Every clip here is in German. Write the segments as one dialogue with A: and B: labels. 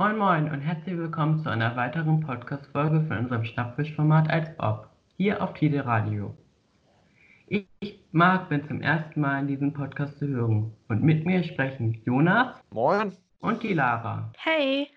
A: Moin Moin und herzlich willkommen zu einer weiteren Podcast-Folge von unserem Schnappfisch-Format als Ob, hier auf Tide Radio. Ich, Marc, bin zum ersten Mal in diesem Podcast zu hören und mit mir sprechen Jonas
B: Moin
A: und die Lara.
C: Hey!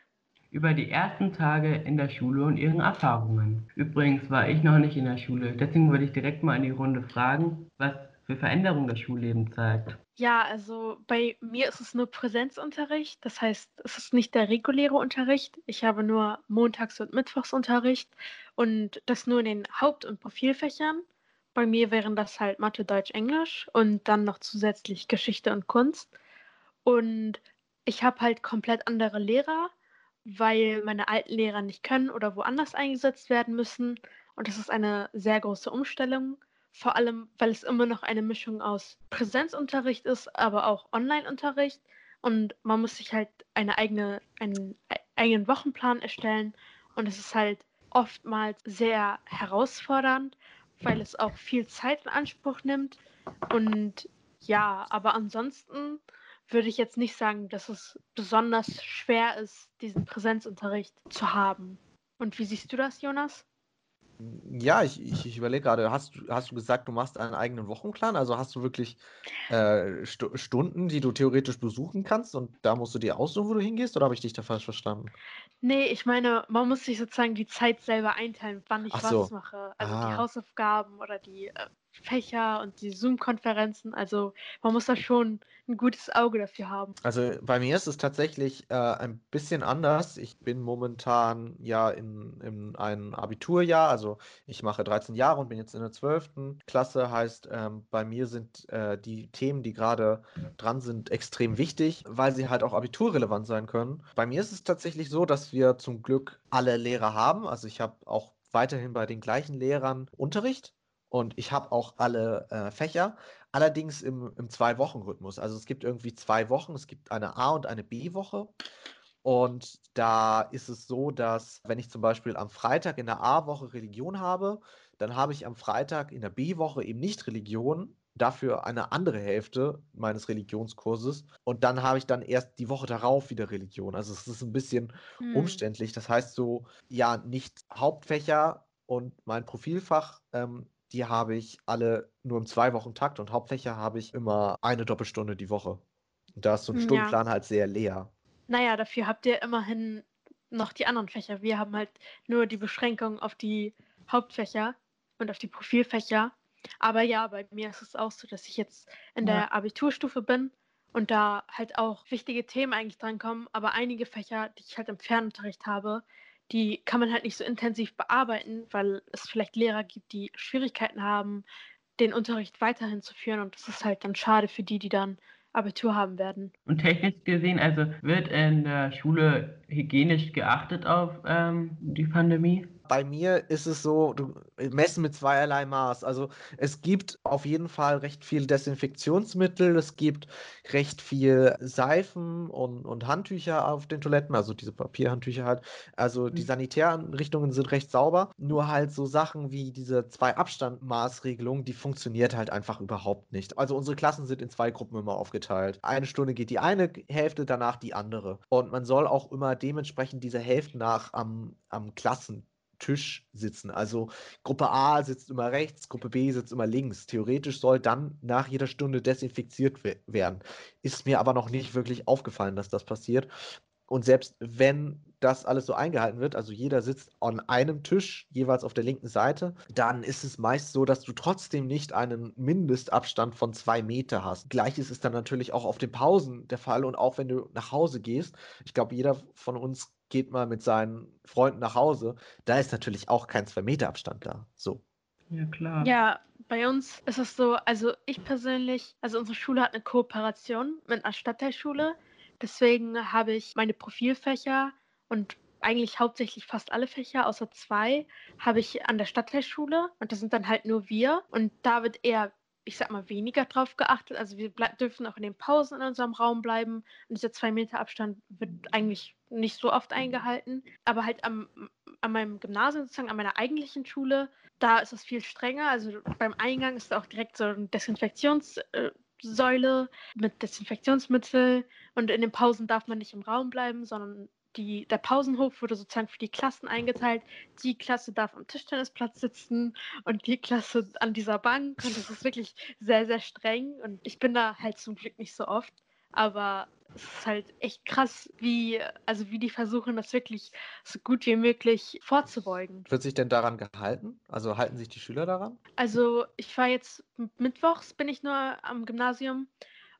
A: Über die ersten Tage in der Schule und ihren Erfahrungen. Übrigens war ich noch nicht in der Schule, deswegen würde ich direkt mal in die Runde fragen, was für Veränderungen das Schulleben zeigt.
C: Ja, also bei mir ist es nur Präsenzunterricht. Das heißt, es ist nicht der reguläre Unterricht. Ich habe nur Montags- und Mittwochsunterricht und das nur in den Haupt- und Profilfächern. Bei mir wären das halt Mathe, Deutsch, Englisch und dann noch zusätzlich Geschichte und Kunst. Und ich habe halt komplett andere Lehrer, weil meine alten Lehrer nicht können oder woanders eingesetzt werden müssen. Und das ist eine sehr große Umstellung vor allem, weil es immer noch eine Mischung aus Präsenzunterricht ist, aber auch Online-Unterricht. Und man muss sich halt eine eigene, einen eigenen Wochenplan erstellen. Und es ist halt oftmals sehr herausfordernd, weil es auch viel Zeit in Anspruch nimmt. Und ja, aber ansonsten würde ich jetzt nicht sagen, dass es besonders schwer ist, diesen Präsenzunterricht zu haben. Und wie siehst du das, Jonas?
B: Ja, ich, ich, ich überlege gerade, hast, hast du gesagt, du machst einen eigenen Wochenplan? Also hast du wirklich äh, St Stunden, die du theoretisch besuchen kannst und da musst du dir aussuchen, wo du hingehst, oder habe ich dich da falsch verstanden?
C: Nee, ich meine, man muss sich sozusagen die Zeit selber einteilen, wann ich
B: Ach
C: was
B: so.
C: mache. Also die
B: Ah,
C: Hausaufgaben oder die äh, Fächer und die Zoom-Konferenzen. Also man muss da schon ein gutes Auge dafür haben.
B: also bei mir ist es tatsächlich äh, ein bisschen anders. Ich bin momentan ja in, in einem Abiturjahr, also ich mache 13 Jahre und bin jetzt in der 12. Klasse. Heißt, ähm, bei mir sind äh, die Themen, die gerade dran sind, extrem wichtig, weil sie halt auch abiturrelevant sein können. Bei mir ist es tatsächlich so, dass wir zum Glück alle Lehrer haben. Also ich habe auch weiterhin bei den gleichen Lehrern Unterricht. Und ich habe auch alle äh, Fächer, allerdings im, im Zwei-Wochen-Rhythmus. Also es gibt irgendwie zwei Wochen, es gibt eine A- und eine B-Woche. Und da ist es so, dass wenn ich zum Beispiel am Freitag in der A-Woche Religion habe, dann habe ich am Freitag in der B-Woche eben nicht Religion, dafür eine andere Hälfte meines Religionskurses. Und dann habe ich dann erst die Woche darauf wieder Religion. Also es ist ein bisschen
C: Hm.
B: umständlich. Das heißt so, ja, nicht Hauptfächer und mein Profilfach, ähm, die habe ich alle nur im Zwei-Wochen-Takt und Hauptfächer habe ich immer eine Doppelstunde die Woche. Und da ist so ein
C: Hm, Ja.
B: Stundenplan halt sehr leer.
C: Naja, dafür habt ihr immerhin noch die anderen Fächer. Wir haben halt nur die Beschränkung auf die Hauptfächer und auf die Profilfächer. Aber ja, bei mir ist es auch so, dass ich jetzt in
A: Ja.
C: der Abiturstufe bin und da halt auch wichtige Themen eigentlich drankommen. Aber einige Fächer, die ich halt im Fernunterricht habe, die kann man halt nicht so intensiv bearbeiten, weil es vielleicht Lehrer gibt, die Schwierigkeiten haben, den Unterricht weiterhin zu führen. Und das ist halt dann schade für die, die dann Abitur haben werden.
A: Und technisch gesehen, also wird in der Schule hygienisch geachtet auf ähm, die Pandemie?
B: Bei mir ist es so, du messen mit zweierlei Maß. Also es gibt auf jeden Fall recht viel Desinfektionsmittel, es gibt recht viel Seifen und, und Handtücher auf den Toiletten, also diese Papierhandtücher halt. Also die
A: Mhm.
B: Sanitäreinrichtungen sind recht sauber. Nur halt so Sachen wie diese Zwei-Abstand-Maßregelung, die funktioniert halt einfach überhaupt nicht. Also unsere Klassen sind in zwei Gruppen immer aufgeteilt. Eine Stunde geht die eine Hälfte, danach die andere. Und man soll auch immer dementsprechend diese Hälfte nach am, am Klassentisch sitzen. Also Gruppe A sitzt immer rechts, Gruppe B sitzt immer links. Theoretisch soll dann nach jeder Stunde desinfiziert we werden. Ist mir aber noch nicht wirklich aufgefallen, dass das passiert. Und selbst wenn das alles so eingehalten wird, also jeder sitzt an einem Tisch, jeweils auf der linken Seite, dann ist es meist so, dass du trotzdem nicht einen Mindestabstand von zwei Meter hast. Gleiches ist dann natürlich auch auf den Pausen der Fall und auch wenn du nach Hause gehst. Ich glaube, jeder von uns geht mal mit seinen Freunden nach Hause. Da ist natürlich auch kein zwei Meter Abstand da. So.
A: Ja, klar.
C: Ja, bei uns ist es so, also ich persönlich, also unsere Schule hat eine Kooperation mit einer Stadtteilschule. Deswegen habe ich meine Profilfächer und eigentlich hauptsächlich fast alle Fächer, außer zwei, habe ich an der Stadtteilschule und das sind dann halt nur wir. Und da wird eher, ich sag mal, weniger drauf geachtet. Also wir dürfen auch in den Pausen in unserem Raum bleiben. Und dieser zwei Meter Abstand wird eigentlich nicht so oft eingehalten. Aber halt am, an meinem Gymnasium, sozusagen an meiner eigentlichen Schule, da ist es viel strenger. Also beim Eingang ist da auch direkt so ein Desinfektionssäule mit Desinfektionsmittel und in den Pausen darf man nicht im Raum bleiben, sondern die, der Pausenhof wurde sozusagen für die Klassen eingeteilt. Die Klasse darf am Tischtennisplatz sitzen und die Klasse an dieser Bank. Und das ist wirklich sehr, sehr streng. Und ich bin da halt zum Glück nicht so oft. Aber es ist halt echt krass, wie, also wie die versuchen, das wirklich so gut wie möglich vorzubeugen.
B: Wird sich denn daran gehalten? Also halten sich die Schüler daran?
C: Also ich war jetzt mittwochs, bin ich nur am Gymnasium.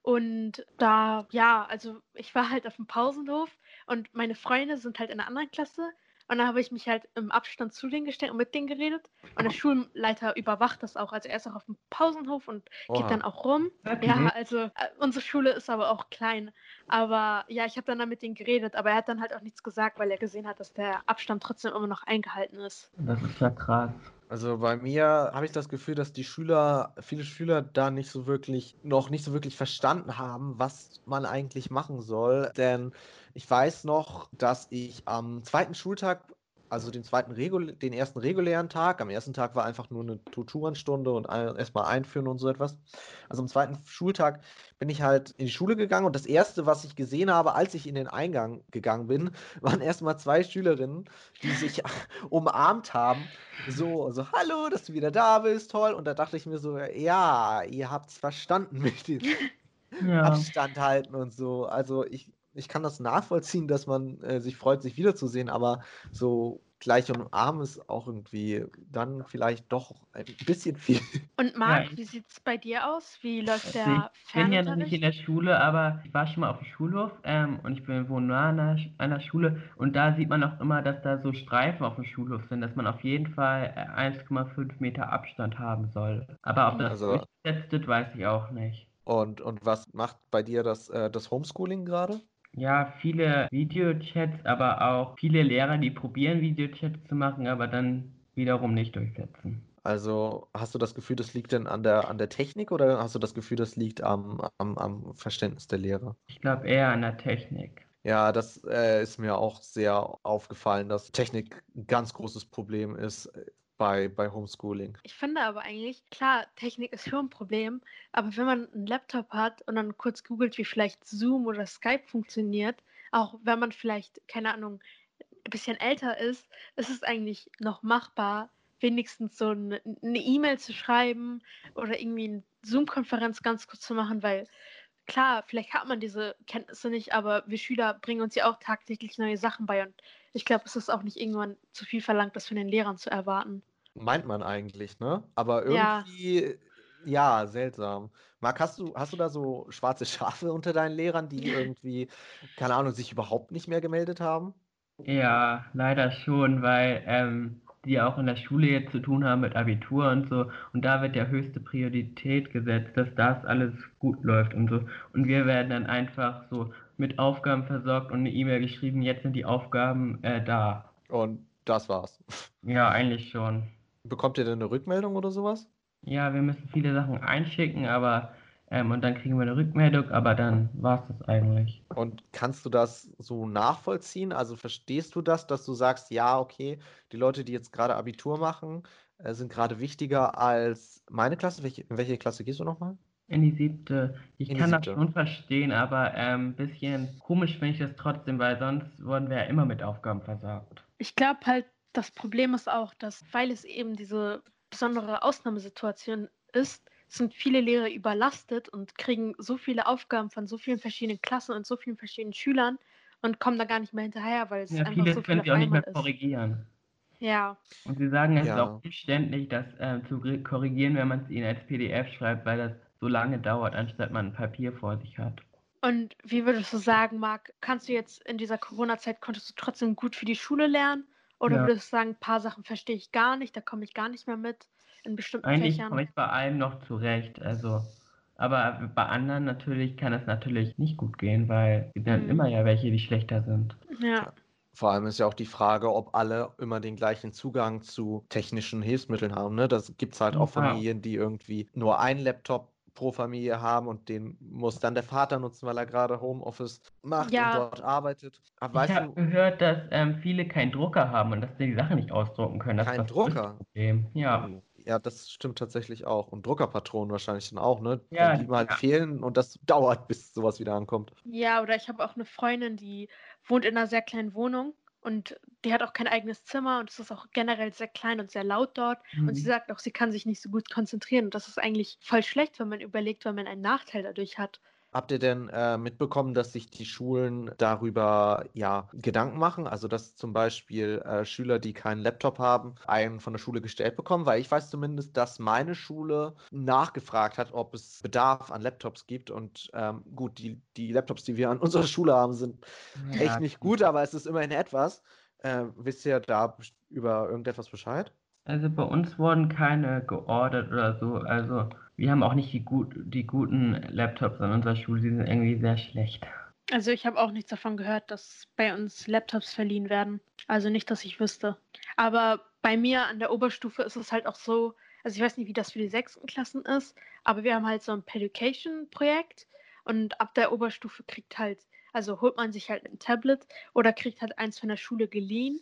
C: Und da, ja, also ich war halt auf dem Pausenhof und meine Freunde sind halt in einer anderen Klasse und dann habe ich mich halt im Abstand zu denen gestellt und mit denen geredet. Und der Schulleiter überwacht das auch. Also er ist auch auf dem Pausenhof und Oha. geht dann auch rum. Okay. Ja, also äh, unsere Schule ist aber auch klein. Aber ja, ich habe dann, dann mit denen geredet, aber er hat dann halt auch nichts gesagt, weil er gesehen hat, dass der Abstand trotzdem immer noch eingehalten ist.
A: Das ist ja krass.
B: Also bei mir habe ich das Gefühl, dass die Schüler, viele Schüler da nicht so wirklich, noch nicht so wirklich verstanden haben, was man eigentlich machen soll. Denn ich weiß noch, dass ich am zweiten Schultag also den zweiten Regul den ersten regulären Tag. Am ersten Tag war einfach nur eine Tutorenstunde und erstmal einführen und so etwas. Also am zweiten Schultag bin ich halt in die Schule gegangen und das erste, was ich gesehen habe, als ich in den Eingang gegangen bin, waren erstmal zwei Schülerinnen, die sich umarmt haben. So, so, hallo, dass du wieder da bist, toll. Und da dachte ich mir so, ja, ihr habt es verstanden mit dem ja. Abstand halten und so. Also ich, ich kann das nachvollziehen, dass man äh, sich freut, sich wiederzusehen, aber so gleich und arm ist auch irgendwie dann vielleicht doch ein bisschen viel.
C: Und Marc, ja, wie sieht es bei dir aus? Wie läuft der
A: Ich bin ja noch nicht in der Schule, aber ich war schon mal auf dem Schulhof ähm, und ich bin wohne nah an einer, einer, Schule und da sieht man auch immer, dass da so Streifen auf dem Schulhof sind, dass man auf jeden Fall 1,5 äh, Meter Abstand haben soll. Aber ob das also, durchgesetzt weiß ich auch nicht.
B: Und, und was macht bei dir das, äh, das Homeschooling gerade?
A: Ja, viele Videochats, aber auch viele Lehrer, die probieren, Videochats zu machen, aber dann wiederum nicht durchsetzen.
B: Also hast du das Gefühl, das liegt denn an der, an der Technik oder hast du das Gefühl, das liegt am, am, am Verständnis der Lehrer?
A: Ich glaube eher an der Technik.
B: Ja, das äh, ist mir auch sehr aufgefallen, dass Technik ein ganz großes Problem ist bei, bei Homeschooling.
C: Ich finde aber eigentlich, klar, Technik ist schon ein Problem, aber wenn man einen Laptop hat und dann kurz googelt, wie vielleicht Zoom oder Skype funktioniert, auch wenn man vielleicht, keine Ahnung, ein bisschen älter ist, ist es eigentlich noch machbar, wenigstens so eine E-Mail zu schreiben oder irgendwie eine Zoom-Konferenz ganz kurz zu machen, weil klar, vielleicht hat man diese Kenntnisse nicht, aber wir Schüler bringen uns ja auch tagtäglich neue Sachen bei und ich glaube, es ist auch nicht irgendwann zu viel verlangt, das von den Lehrern zu erwarten.
B: Meint man eigentlich, ne? Aber irgendwie, ja, ja seltsam. Marc, hast du, hast du da so schwarze Schafe unter deinen Lehrern, die irgendwie, keine Ahnung, sich überhaupt nicht mehr gemeldet haben?
A: Ja, leider schon, weil ähm, die auch in der Schule jetzt zu tun haben mit Abitur und so. Und da wird ja höchste Priorität gesetzt, dass das alles gut läuft und so. Und wir werden dann einfach so mit Aufgaben versorgt und eine E-Mail geschrieben, jetzt sind die Aufgaben äh, da.
B: Und das war's.
A: Ja, eigentlich schon.
B: Bekommt ihr denn eine Rückmeldung oder sowas?
A: Ja, wir müssen viele Sachen einschicken, aber ähm, und dann kriegen wir eine Rückmeldung, aber dann war es das eigentlich.
B: Und kannst du das so nachvollziehen? Also verstehst du das, dass du sagst, ja, okay, die Leute, die jetzt gerade Abitur machen, äh, sind gerade wichtiger als meine Klasse? Welche, in welche Klasse gehst du nochmal?
A: In die siebte. Ich in kann das schon verstehen, aber ein ähm, bisschen komisch finde ich das trotzdem, weil sonst wurden wir ja immer mit Aufgaben versorgt.
C: Ich glaube halt, das Problem ist auch, dass, weil es eben diese besondere Ausnahmesituation ist, sind viele Lehrer überlastet und kriegen so viele Aufgaben von so vielen verschiedenen Klassen und so vielen verschiedenen Schülern und kommen da gar nicht mehr hinterher, weil es ja, einfach so
A: viel können sie auch nicht mehr ist. korrigieren.
C: Ja.
A: Und sie sagen, es ja. ist auch umständlich, das äh, zu korrigieren, wenn man es ihnen als PDF schreibt, weil das so lange dauert, anstatt man ein Papier vor sich hat.
C: Und wie würdest du sagen, Marc, kannst du jetzt in dieser Corona-Zeit, konntest du trotzdem gut für die Schule lernen? Oder ja. würdest du sagen, ein paar Sachen verstehe ich gar nicht, da komme ich gar nicht mehr mit? in bestimmten
A: Eigentlich
C: Fächern.
A: komme ich bei allem noch zurecht. Also, aber bei anderen natürlich kann es natürlich nicht gut gehen, weil es sind mhm. immer ja welche, die schlechter sind.
C: Ja.
B: Vor allem ist ja auch die Frage, ob alle immer den gleichen Zugang zu technischen Hilfsmitteln haben. Ne? Das gibt es halt auch Familien, die irgendwie nur einen Laptop pro Familie haben und den muss dann der Vater nutzen, weil er gerade Homeoffice macht ja. und dort arbeitet.
A: Aber ich habe gehört, dass ähm, viele keinen Drucker haben und dass sie die Sachen nicht ausdrucken können. Das
B: kein Drucker?
A: Ja.
B: Ja, das stimmt tatsächlich auch. Und Druckerpatronen wahrscheinlich dann auch, ne?
A: Ja,
B: die mal
A: ja.
B: fehlen und das dauert, bis sowas wieder ankommt.
C: Ja, oder ich habe auch eine Freundin, die wohnt in einer sehr kleinen Wohnung und die hat auch kein eigenes Zimmer und es ist auch generell sehr klein und sehr laut dort. Und sie
A: Mhm.
C: sagt auch, sie kann sich nicht so gut konzentrieren. Und das ist eigentlich voll schlecht, wenn man überlegt, wenn man einen Nachteil dadurch hat.
B: Habt ihr denn äh, mitbekommen, dass sich die Schulen darüber ja Gedanken machen? Also dass zum Beispiel äh, Schüler, die keinen Laptop haben, einen von der Schule gestellt bekommen? Weil ich weiß zumindest, dass meine Schule nachgefragt hat, ob es Bedarf an Laptops gibt. Und ähm, gut, die, die Laptops, die wir an unserer Schule haben, sind echt
A: Ja,
B: nicht gut, aber es ist immerhin etwas. Äh, wisst ihr da über irgendetwas Bescheid?
A: Also bei uns wurden keine geordert oder so. Also wir haben auch nicht die, gut, die guten Laptops an unserer Schule, die sind irgendwie sehr schlecht.
C: Also ich habe auch nichts davon gehört, dass bei uns Laptops verliehen werden. Also nicht, dass ich wüsste. Aber bei mir an der Oberstufe ist es halt auch so, also ich weiß nicht, wie das für die sechsten Klassen ist, aber wir haben halt so ein Peducation-Projekt und ab der Oberstufe kriegt halt, also holt man sich halt ein Tablet oder kriegt halt eins von der Schule geliehen.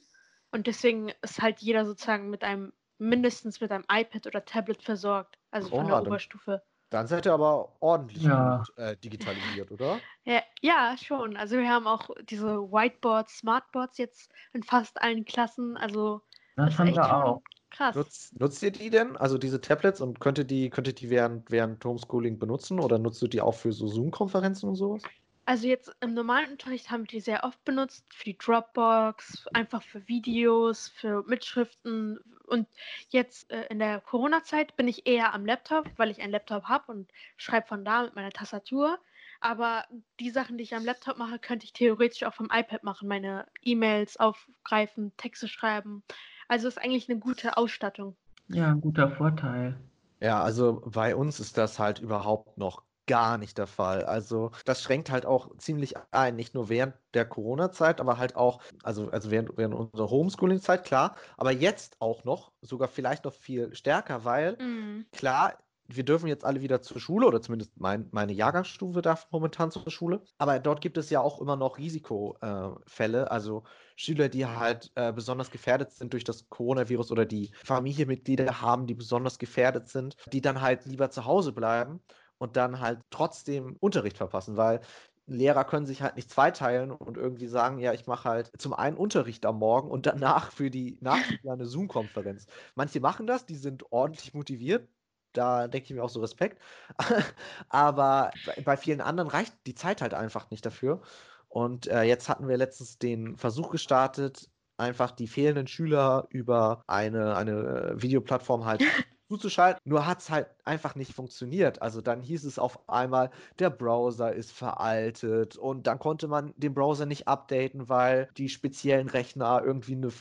C: Und deswegen ist halt jeder sozusagen mit einem, mindestens mit einem iPad oder Tablet versorgt. Also von der Oberstufe.
B: Dann seid ihr aber ordentlich
A: Ja.
B: gut äh, digitalisiert, oder?
C: Ja, ja, schon. Also wir haben auch diese Whiteboards, Smartboards jetzt in fast allen Klassen. Also
A: Das
C: ist
A: haben
C: echt
A: wir auch.
C: krass.
B: Nutzt, nutzt ihr die denn? Also diese Tablets und könnt ihr die, könnt ihr die während, während Homeschooling benutzen oder nutzt ihr die auch für so Zoom-Konferenzen und sowas?
C: Also jetzt im normalen Unterricht haben wir die sehr oft benutzt, für die Dropbox, einfach für Videos, für Mitschriften. Und jetzt äh, in der Corona-Zeit bin ich eher am Laptop, weil ich einen Laptop habe und schreibe von da mit meiner Tastatur. Aber die Sachen, die ich am Laptop mache, könnte ich theoretisch auch vom iPad machen. Meine E-Mails aufgreifen, Texte schreiben. Also ist eigentlich eine gute Ausstattung.
A: Ja, ein guter Vorteil.
B: Ja, also bei uns ist das halt überhaupt noch gar nicht der Fall. Also das schränkt halt auch ziemlich ein, nicht nur während der Corona-Zeit, aber halt auch, also, also während, während unserer Homeschooling-Zeit, klar, aber jetzt auch noch, sogar vielleicht noch viel stärker, weil
C: Mhm.
B: klar, wir dürfen jetzt alle wieder zur Schule oder zumindest mein, meine Jahrgangsstufe darf momentan zur Schule. Aber dort gibt es ja auch immer noch Risikofälle, also Schüler, die halt äh, besonders gefährdet sind durch das Coronavirus oder die Familienmitglieder haben, die besonders gefährdet sind, die dann halt lieber zu Hause bleiben und dann halt trotzdem Unterricht verpassen, weil Lehrer können sich halt nicht zweiteilen und irgendwie sagen, ja, ich mache halt zum einen Unterricht am Morgen und danach für die Nachschüler eine Zoom-Konferenz. Manche machen das, die sind ordentlich motiviert, da denke ich mir auch so Respekt. Aber bei- vielen anderen reicht die Zeit halt einfach nicht dafür. Und äh, jetzt hatten wir letztens den Versuch gestartet, einfach die fehlenden Schüler über eine, eine äh, Videoplattform halt zuzuschalten. Nur hat es halt einfach nicht funktioniert. Also dann hieß es auf einmal, der Browser ist veraltet und dann konnte man den Browser nicht updaten, weil die speziellen Rechner irgendwie ein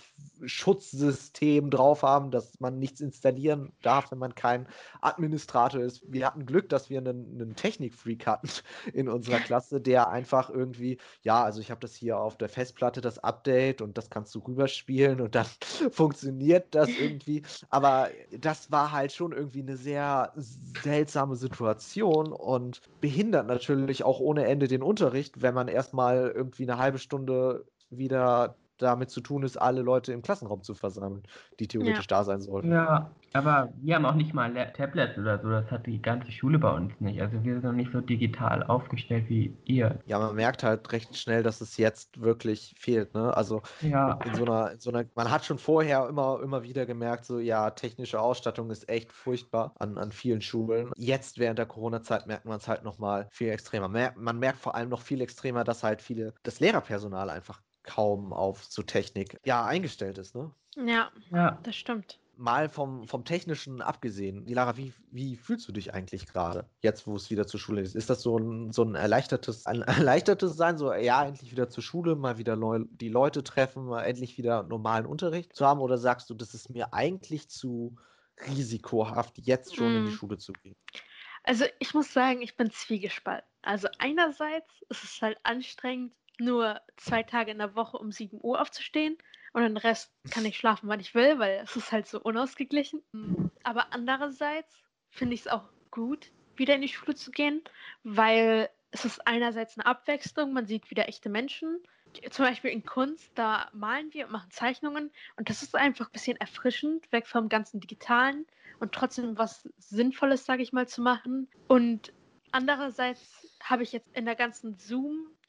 B: Schutzsystem drauf haben, dass man nichts installieren darf, wenn man kein Administrator ist. Wir hatten Glück, dass wir einen, einen Technikfreak hatten in unserer Klasse, der einfach irgendwie, ja, also ich habe das hier auf der Festplatte, das Update und das kannst du rüberspielen und dann funktioniert das irgendwie. Aber das war halt schon irgendwie eine sehr seltsame Situation und behindert natürlich auch ohne Ende den Unterricht, wenn man erstmal irgendwie eine halbe Stunde wieder damit zu tun ist, alle Leute im Klassenraum zu versammeln, die theoretisch da sein sollten.
A: Ja, aber wir haben auch nicht mal Tablets oder so. Das hat die ganze Schule bei uns nicht. Also wir sind noch nicht so digital aufgestellt wie ihr.
B: Ja, man merkt halt recht schnell, dass es jetzt wirklich fehlt, ne? Also
A: Ja,
B: in so einer, in so einer, man hat schon vorher immer, immer wieder gemerkt, so ja, technische Ausstattung ist echt furchtbar an, an vielen Schulen. Jetzt während der Corona-Zeit merkt man es halt nochmal viel extremer. Mer man merkt vor allem noch viel extremer, dass halt viele, das Lehrerpersonal einfach kaum auf so Technik ja eingestellt ist, ne?
C: Ja,
A: ja.
C: das stimmt.
B: Mal vom, vom Technischen abgesehen, Lara, wie, wie fühlst du dich eigentlich gerade, jetzt wo es wieder zur Schule ist? Ist das so ein, so ein erleichtertes, ein erleichtertes Sein, so ja, endlich wieder zur Schule, mal wieder Leu die Leute treffen, mal endlich wieder normalen Unterricht zu haben? Oder sagst du, das ist mir eigentlich zu risikohaft, jetzt schon in die
C: Mm.
B: Schule zu gehen?
C: Also ich muss sagen, ich bin zwiegespalten. Also einerseits ist es halt anstrengend, nur zwei Tage in der Woche um 7 Uhr aufzustehen und den Rest kann ich schlafen, wann ich will, weil es ist halt so unausgeglichen. Aber andererseits finde ich es auch gut, wieder in die Schule zu gehen, weil es ist einerseits eine Abwechslung, man sieht wieder echte Menschen Zum Beispiel in Kunst, da malen wir und machen Zeichnungen und das ist einfach ein bisschen erfrischend, weg vom ganzen Digitalen und trotzdem was Sinnvolles, sage ich mal, zu machen. Und andererseits habe ich jetzt in der ganzen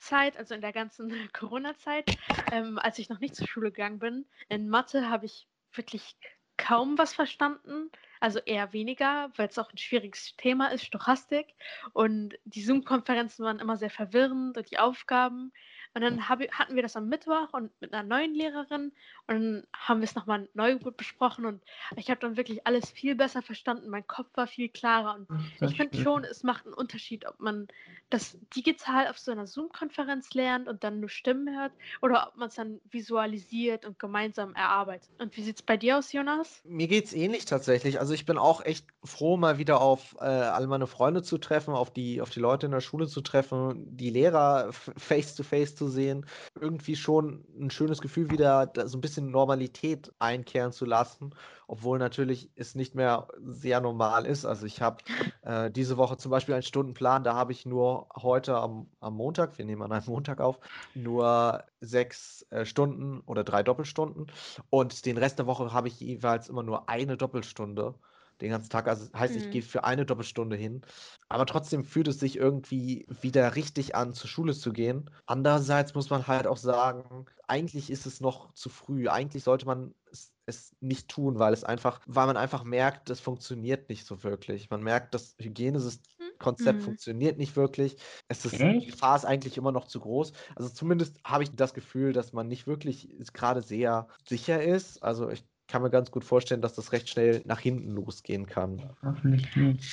C: Zoom-Zeit, also in der ganzen Corona-Zeit, ähm, als ich noch nicht zur Schule gegangen bin, in Mathe habe ich wirklich kaum was verstanden. Also eher weniger, weil es auch ein schwieriges Thema ist, Stochastik. Und die Zoom-Konferenzen waren immer sehr verwirrend und die Aufgaben. Und dann hab, hatten wir das am Mittwoch und mit einer neuen Lehrerin und dann haben wir es nochmal neu besprochen und ich habe dann wirklich alles viel besser verstanden. Mein Kopf war viel klarer und ich finde schon, es macht einen Unterschied, ob man das digital auf so einer Zoom-Konferenz lernt und dann nur Stimmen hört oder ob man es dann visualisiert und gemeinsam erarbeitet. Und wie sieht es bei dir aus, Jonas?
B: Mir geht es ähnlich tatsächlich. Also ich bin auch echt froh, mal wieder auf äh, all meine Freunde zu treffen, auf die, auf die Leute in der Schule zu treffen, die Lehrer face-to-face -face zu sehen. Irgendwie schon ein schönes Gefühl, wieder so ein bisschen Normalität einkehren zu lassen, obwohl natürlich es nicht mehr sehr normal ist. Also ich habe äh, diese Woche zum Beispiel einen Stundenplan, da habe ich nur heute am, am Montag, wir nehmen an einem Montag auf, nur sechs äh, Stunden oder drei Doppelstunden und den Rest der Woche habe ich jeweils immer nur eine Doppelstunde den ganzen Tag. Also das heißt, mhm. ich gehe für eine Doppelstunde hin. Aber trotzdem fühlt es sich irgendwie wieder richtig an, zur Schule zu gehen. Andererseits muss man halt auch sagen, eigentlich ist es noch zu früh. Eigentlich sollte man es, es nicht tun, weil es einfach, weil man einfach merkt, das funktioniert nicht so wirklich. Man merkt, das Hygienekonzept mhm. funktioniert nicht wirklich. Es ist, die Gefahr ist eigentlich immer noch zu groß. Also zumindest habe ich das Gefühl, dass man nicht wirklich gerade sehr sicher ist. Also ich kann mir ganz gut vorstellen, dass das recht schnell nach hinten losgehen kann. Hoffentlich nicht.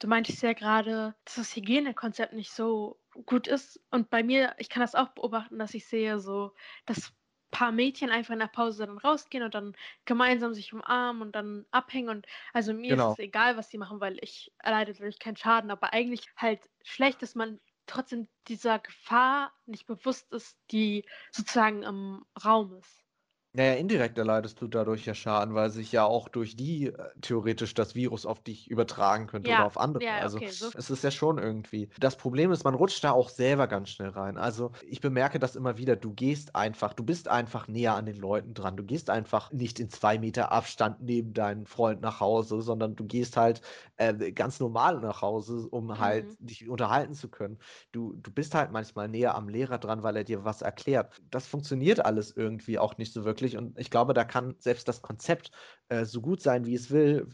C: Du meintest ja gerade, dass das Hygienekonzept nicht so gut ist. Und bei mir, ich kann das auch beobachten, dass ich sehe, so, dass ein paar Mädchen einfach in der Pause dann rausgehen und dann gemeinsam sich umarmen und dann abhängen. Und also mir genau. ist es egal, was sie machen, weil ich erleide dadurch keinen Schaden. Aber eigentlich halt schlecht, dass man trotzdem dieser Gefahr nicht bewusst ist, die sozusagen im Raum ist.
B: Naja, indirekt erleidest du dadurch ja Schaden, weil sich ja auch durch die äh, theoretisch das Virus auf dich übertragen könnte oder auf andere. ja, Also okay, so. es ist ja schon irgendwie. Das Problem ist, man rutscht da auch selber ganz schnell rein. Also ich bemerke das immer wieder. Du gehst einfach, du bist einfach näher an den Leuten dran. Du gehst einfach nicht in zwei Meter Abstand neben deinen Freund nach Hause, sondern du gehst halt äh, ganz normal nach Hause, um halt mhm. dich unterhalten zu können. Du, du bist halt manchmal näher am Lehrer dran, weil er dir was erklärt. Das funktioniert alles irgendwie auch nicht so wirklich wirklich. Und ich glaube, da kann selbst das Konzept äh, so gut sein, wie es will,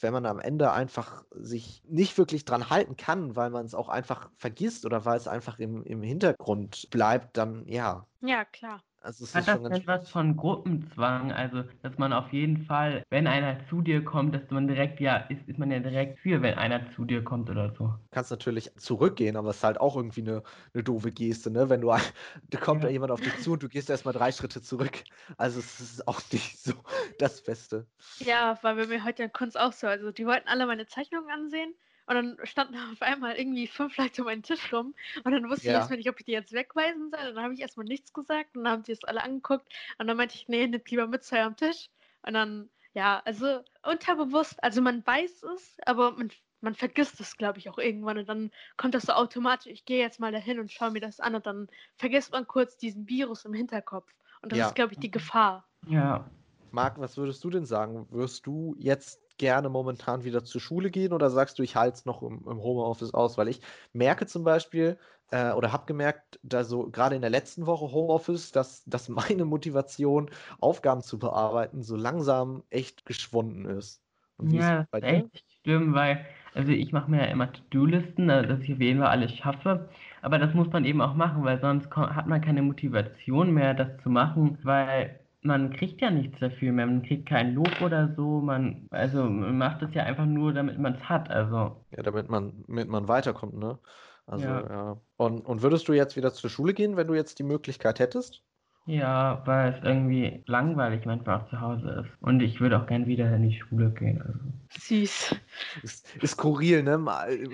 B: wenn man am Ende einfach sich nicht wirklich dran halten kann, weil man es auch einfach vergisst oder weil es einfach im, im Hintergrund bleibt, dann ja.
C: Ja, klar.
A: Also Hat das denn was von Gruppenzwang? Also, dass man auf jeden Fall, wenn einer zu dir kommt, dass man direkt, ja, ist, ist man ja direkt für, wenn einer zu dir kommt oder so. Du
B: kannst natürlich zurückgehen, aber es ist halt auch irgendwie eine, eine doofe Geste, ne? Wenn du, da kommt ja. da jemand auf dich zu und du gehst erstmal drei Schritte zurück. Also, es ist auch nicht so das Beste.
C: Ja, war bei mir heute in Kunst auch so. Also, die wollten alle meine Zeichnungen ansehen und dann standen auf einmal irgendwie fünf Leute um meinen Tisch rum. Und dann wusste ja. ich erstmal nicht, ob ich die jetzt wegweisen soll. Und dann habe ich erstmal nichts gesagt. Und dann haben sie es alle angeguckt. Und dann meinte ich, nee, nehmt lieber mit zu eurem Tisch. Und dann, ja, also unterbewusst, also man weiß es, aber man, man vergisst es, glaube ich, auch irgendwann. Und dann kommt das so automatisch, ich gehe jetzt mal dahin und schaue mir das an. Und dann vergisst man kurz diesen Virus im Hinterkopf. Und das ja. ist, glaube ich, die Gefahr.
B: Ja. Marc, was würdest du denn sagen? Wirst du jetzt gerne momentan wieder zur Schule gehen oder sagst du, ich halte es noch im, im, Homeoffice aus? Weil ich merke zum Beispiel äh, oder habe gemerkt, da so gerade in der letzten Woche Homeoffice, dass, dass meine Motivation, Aufgaben zu bearbeiten, so langsam echt geschwunden ist.
A: ja, das ist echt schlimm, weil also ich mache mir ja immer To-Do-Listen, also dass ich auf jeden Fall alles schaffe. Aber das muss man eben auch machen, weil sonst hat man keine Motivation mehr, das zu machen, weil man kriegt ja nichts dafür mehr, man kriegt kein Lob oder so, man, also man macht es ja einfach nur, damit man es hat, also.
B: Ja, damit man, damit man weiterkommt, ne? Also, ja. ja. Und, und würdest du jetzt wieder zur Schule gehen, wenn du jetzt die Möglichkeit hättest?
A: Ja, weil es irgendwie langweilig manchmal auch zu Hause ist. Und ich würde auch gern wieder in die Schule gehen. Also.
C: Süß.
B: Ist, ist skurril, ne?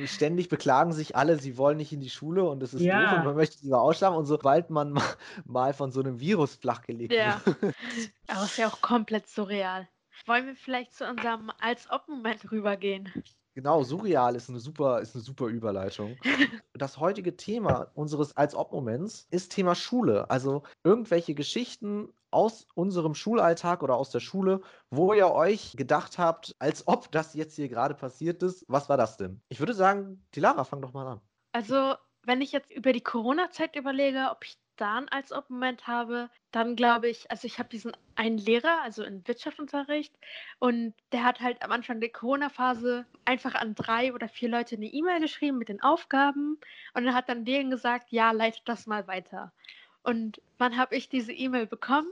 B: Ständig beklagen sich alle, sie wollen nicht in die Schule und es ist ja. doof und man möchte lieber ausschlafen. Und sobald man mal, mal von so einem Virus flachgelegt
C: ja. wird. Aber es ist ja auch komplett surreal. Wollen wir vielleicht zu unserem Als-Ob-Moment rübergehen?
B: Genau, surreal ist eine super, ist eine super Überleitung. Das heutige Thema unseres Als-Ob-Moments ist Thema Schule. Also irgendwelche Geschichten aus unserem Schulalltag oder aus der Schule, wo ihr euch gedacht habt, als ob das jetzt hier gerade passiert ist. Was war das denn? Ich würde sagen, die Lara, fang doch mal an.
C: Also, wenn ich jetzt über die Corona-Zeit überlege, ob ich da einen als ob Moment habe, dann glaube ich, also ich habe diesen einen Lehrer, also in Wirtschaftsunterricht, und der hat halt am Anfang der Corona-Phase einfach an drei oder vier Leute eine E-Mail geschrieben mit den Aufgaben und er hat dann denen gesagt, ja, leitet das mal weiter. Und wann habe ich diese E-Mail bekommen?